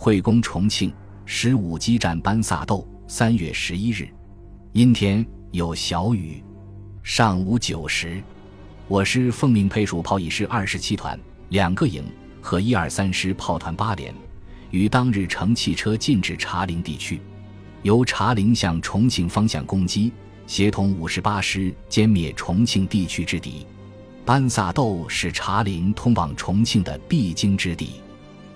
会攻重庆，十五激战班萨斗。三月十一日，阴天有小雨。上午九时，我师奉命配属炮一师二十七团两个营和一二三师炮团八连，于当日乘汽车进至茶陵地区，由茶陵向重庆方向攻击，协同五十八师歼灭重庆地区之敌。班萨窦是茶陵通往重庆的必经之地。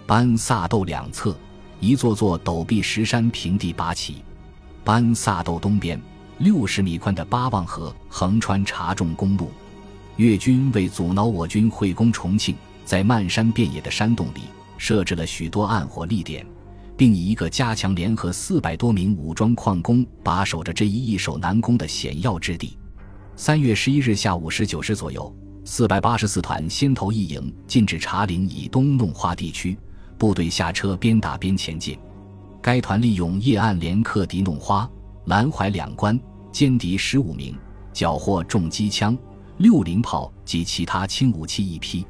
班萨窦两侧，一座座陡壁石山平地拔起。班萨窦东边，六十米宽的八望河横穿茶重公路。越军为阻挠我军会攻重庆，在漫山遍野的山洞里设置了许多暗火力点，并以一个加强联合四百多名武装矿工把守着这一易守难攻的险要之地。三月十一日下午十九时左右。四百八十四团先头一营进至茶陵以东弄花地区，部队下车边打边前进。该团利用夜暗连克敌弄花、兰怀两关，歼敌十五名，缴获重机枪、六零炮及其他轻武器一批。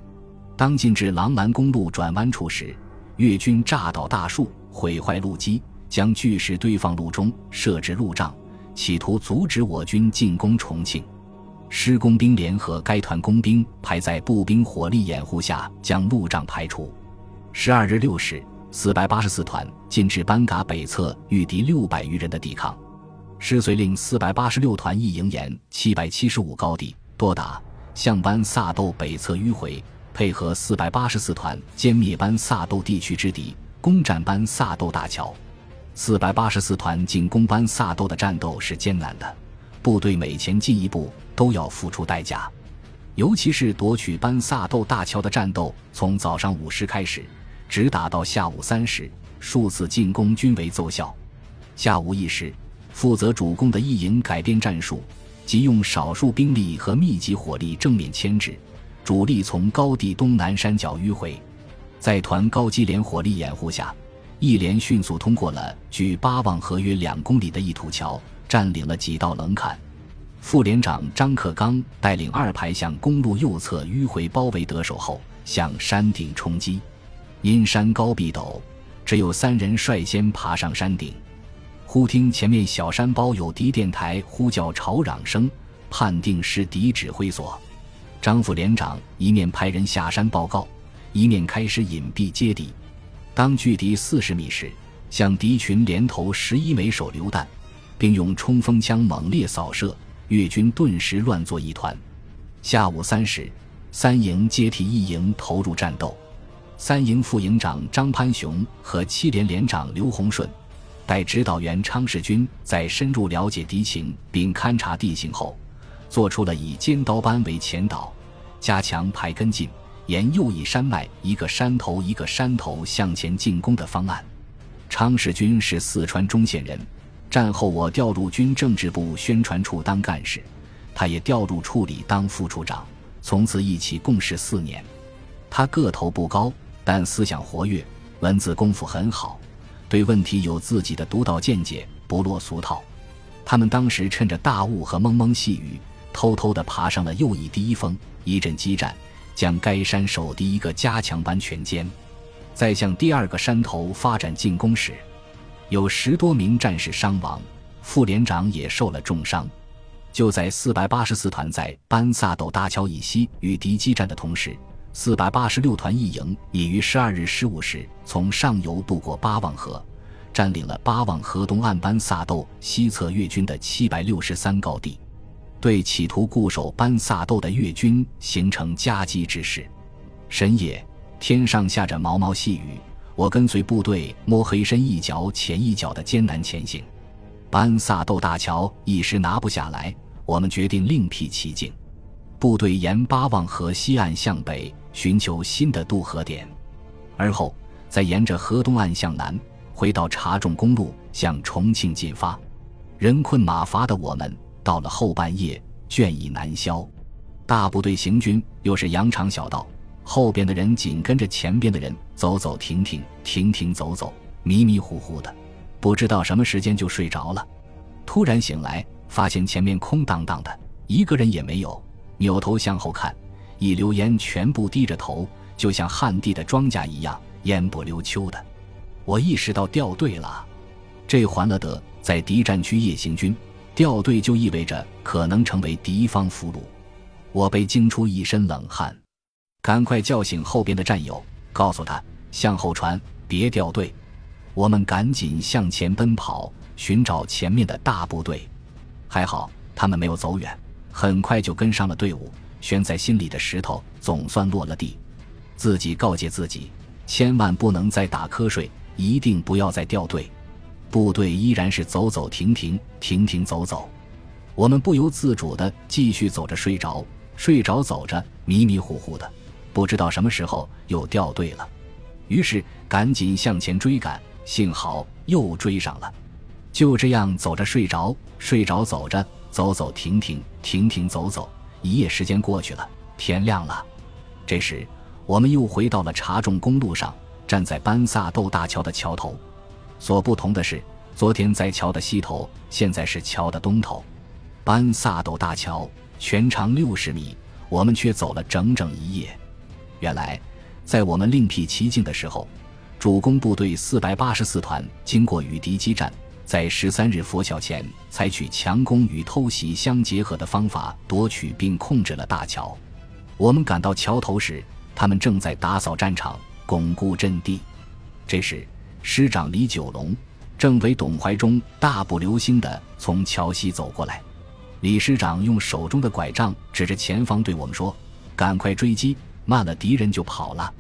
当进至狼兰公路转弯处时，越军炸倒大树，毁坏路基，将巨石堆放路中，设置路障，企图阻止我军进攻重庆。施工兵联合该团工兵，排在步兵火力掩护下，将路障排除。十二日六时，四百八十四团进至班嘎北侧，遇敌六百余人的抵抗。师遂令四百八十六团一营沿七百七十五高地多达向班萨斗北侧迂回，配合四百八十四团歼灭班萨斗地区之敌，攻占班萨斗大桥。四百八十四团进攻班萨斗的战斗是艰难的。部队每前进一步都要付出代价，尤其是夺取班萨斗大桥的战斗，从早上五时开始，直打到下午三时，数次进攻均未奏效。下午一时，负责主攻的一营改变战术，即用少数兵力和密集火力正面牵制，主力从高地东南山脚迂回，在团高机连火力掩护下，一连迅速通过了距八望河约两公里的一土桥。占领了几道棱坎，副连长张克刚带领二排向公路右侧迂回包围得手后，向山顶冲击。因山高壁陡，只有三人率先爬上山顶。忽听前面小山包有敌电台呼叫吵嚷声，判定是敌指挥所。张副连长一面派人下山报告，一面开始隐蔽接敌。当距敌四十米时，向敌群连投十一枚手榴弹。并用冲锋枪猛烈扫射，越军顿时乱作一团。下午三时，三营接替一营投入战斗。三营副营长张潘雄和七连连长刘洪顺，待指导员昌世军在深入了解敌情并勘察地形后，做出了以尖刀班为前导，加强排跟进，沿右翼山脉一个山头一个山头向前进攻的方案。昌世军是四川中县人。战后，我调入军政治部宣传处当干事，他也调入处里当副处长，从此一起共事四年。他个头不高，但思想活跃，文字功夫很好，对问题有自己的独到见解，不落俗套。他们当时趁着大雾和蒙蒙细雨，偷偷地爬上了右翼第一峰，一阵激战，将该山守敌一个加强班全歼，在向第二个山头发展进攻时。有十多名战士伤亡，副连长也受了重伤。就在四百八十四团在班萨斗大桥以西与敌激战的同时，四百八十六团一营已于十二日十五时从上游渡过八望河，占领了八望河东岸班萨斗西侧越军的七百六十三高地，对企图固守班萨斗的越军形成夹击之势。深夜，天上下着毛毛细雨。我跟随部队摸黑深一脚浅一脚的艰难前行，班萨豆大桥一时拿不下来，我们决定另辟蹊径。部队沿八望河西岸向北寻求新的渡河点，而后再沿着河东岸向南回到茶重公路向重庆进发。人困马乏的我们到了后半夜倦意难消，大部队行军又是羊肠小道。后边的人紧跟着前边的人走走停停停停走走迷迷糊糊的，不知道什么时间就睡着了。突然醒来，发现前面空荡荡的，一个人也没有。扭头向后看，一溜烟全部低着头，就像旱地的庄稼一样，烟不溜秋的。我意识到掉队了。这还了得，在敌占区夜行军，掉队就意味着可能成为敌方俘虏。我被惊出一身冷汗，赶快叫醒后边的战友，告诉他向后传，别掉队。我们赶紧向前奔跑，寻找前面的大部队。还好他们没有走远，很快就跟上了队伍。悬在心里的石头总算落了地。自己告诫自己，千万不能再打瞌睡，一定不要再掉队。部队依然是走走停停，停停走走。我们不由自主地继续走着，睡着，睡着走着，迷迷糊糊的，不知道什么时候又掉队了。于是赶紧向前追赶。幸好又追上了，就这样走着睡着，睡着走着，走走停停，停停走走，一夜时间过去了，天亮了。这时我们又回到了查重公路上，站在班萨豆大桥的桥头。所不同的是，昨天在桥的西头，现在是桥的东头。班萨豆大桥全长六十米，我们却走了整整一夜。原来，在我们另辟蹊径的时候。主攻部队四百八十四团经过与敌激战，在十三日拂晓前，采取强攻与偷袭相结合的方法夺取并控制了大桥。我们赶到桥头时，他们正在打扫战场、巩固阵地。这时，师长李九龙正为董怀忠大步流星地从桥西走过来。李师长用手中的拐杖指着前方对我们说：“赶快追击，慢了敌人就跑了。”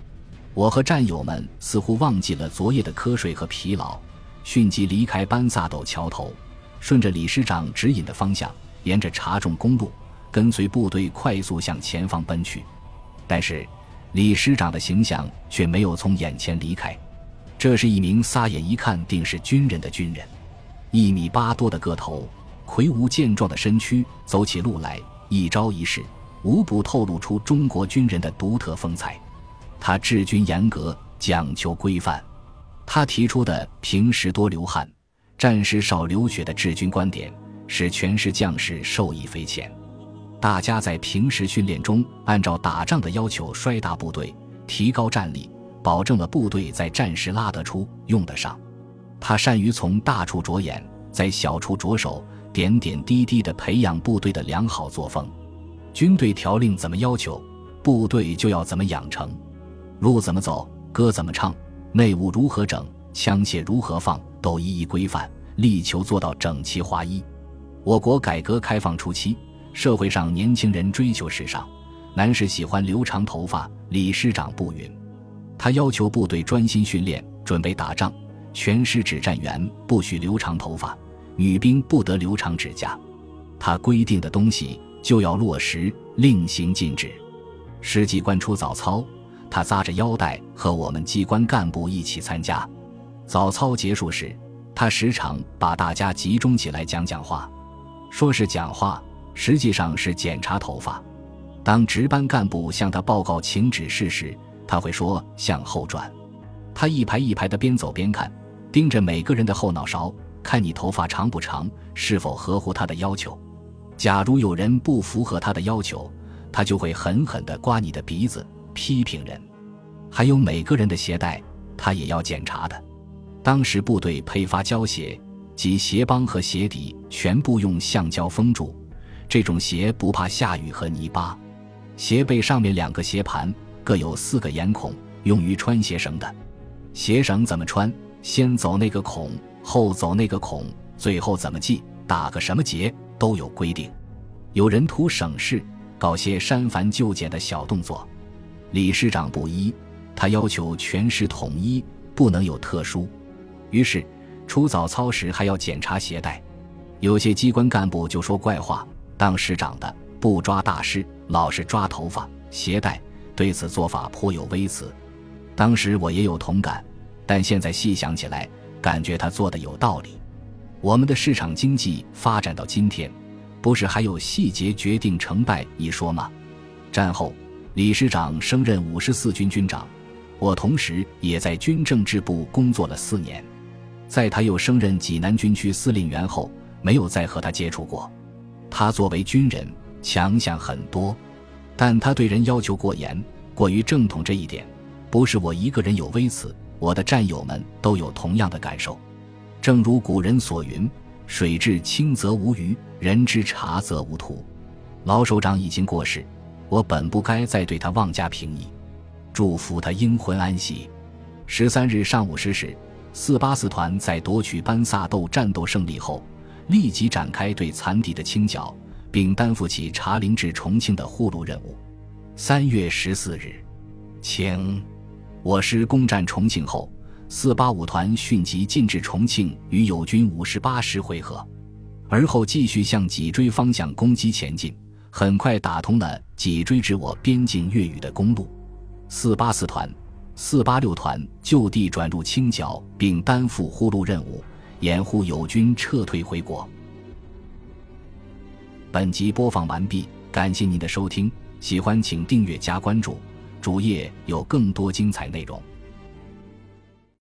我和战友们似乎忘记了昨夜的瞌睡和疲劳，迅即离开班萨斗桥头，顺着李师长指引的方向，沿着查重公路，跟随部队快速向前方奔去。但是，李师长的形象却没有从眼前离开。这是一名撒眼一看定是军人的军人，一米八多的个头，魁梧健壮的身躯，走起路来一招一式，无不透露出中国军人的独特风采。他治军严格，讲求规范。他提出的“平时多流汗，战时少流血”的治军观点，使全师将士受益匪浅。大家在平时训练中，按照打仗的要求摔打部队，提高战力，保证了部队在战时拉得出、用得上。他善于从大处着眼，在小处着手，点点滴滴地培养部队的良好作风。军队条令怎么要求，部队就要怎么养成。路怎么走，歌怎么唱，内务如何整，枪械如何放，都一一规范，力求做到整齐划一。我国改革开放初期，社会上年轻人追求时尚，男士喜欢留长头发。李师长不允，他要求部队专心训练，准备打仗，全师指战员不许留长头发，女兵不得留长指甲。他规定的东西就要落实，令行禁止。师机关出早操。他扎着腰带和我们机关干部一起参加。早操结束时，他时常把大家集中起来讲讲话，说是讲话，实际上是检查头发。当值班干部向他报告请指示时，他会说向后转。他一排一排的边走边看，盯着每个人的后脑勺，看你头发长不长，是否合乎他的要求。假如有人不符合他的要求，他就会狠狠地刮你的鼻子。批评人，还有每个人的鞋带，他也要检查的。当时部队配发胶鞋，即鞋帮和鞋底全部用橡胶封住，这种鞋不怕下雨和泥巴。鞋背上面两个鞋盘各有四个眼孔，用于穿鞋绳的。鞋绳怎么穿？先走那个孔，后走那个孔，最后怎么系，打个什么结，都有规定。有人图省事，搞些删繁就简的小动作。李师长不依，他要求全师统一，不能有特殊。于是，出早操时还要检查鞋带。有些机关干部就说怪话：当师长的不抓大师，老是抓头发、鞋带。对此做法颇有微词。当时我也有同感，但现在细想起来，感觉他做的有道理。我们的市场经济发展到今天，不是还有细节决定成败一说吗？战后。李师长升任五十四军军长，我同时也在军政治部工作了四年。在他又升任济南军区司令员后，没有再和他接触过。他作为军人，强项很多，但他对人要求过严，过于正统这一点，不是我一个人有微词，我的战友们都有同样的感受。正如古人所云：“水至清则无鱼，人之察则无徒。”老首长已经过世，我本不该再对他妄加评议。祝福他英魂安息。十三日上午十时，四八四团在夺取班萨豆战斗胜利后，立即展开对残敌的清剿，并担负起茶陵至重庆的护路任务。三月十四日，清，我师攻占重庆后，四八五团迅即进至重庆，与友军五十八师会合，而后继续向脊椎方向攻击前进，很快打通了脊椎指我边境越狱的公路。四八四团、四八六团就地转入清剿，并担负护路任务，掩护友军撤退回国。本集播放完毕，感谢您的收听，喜欢请订阅加关注，主页有更多精彩内容。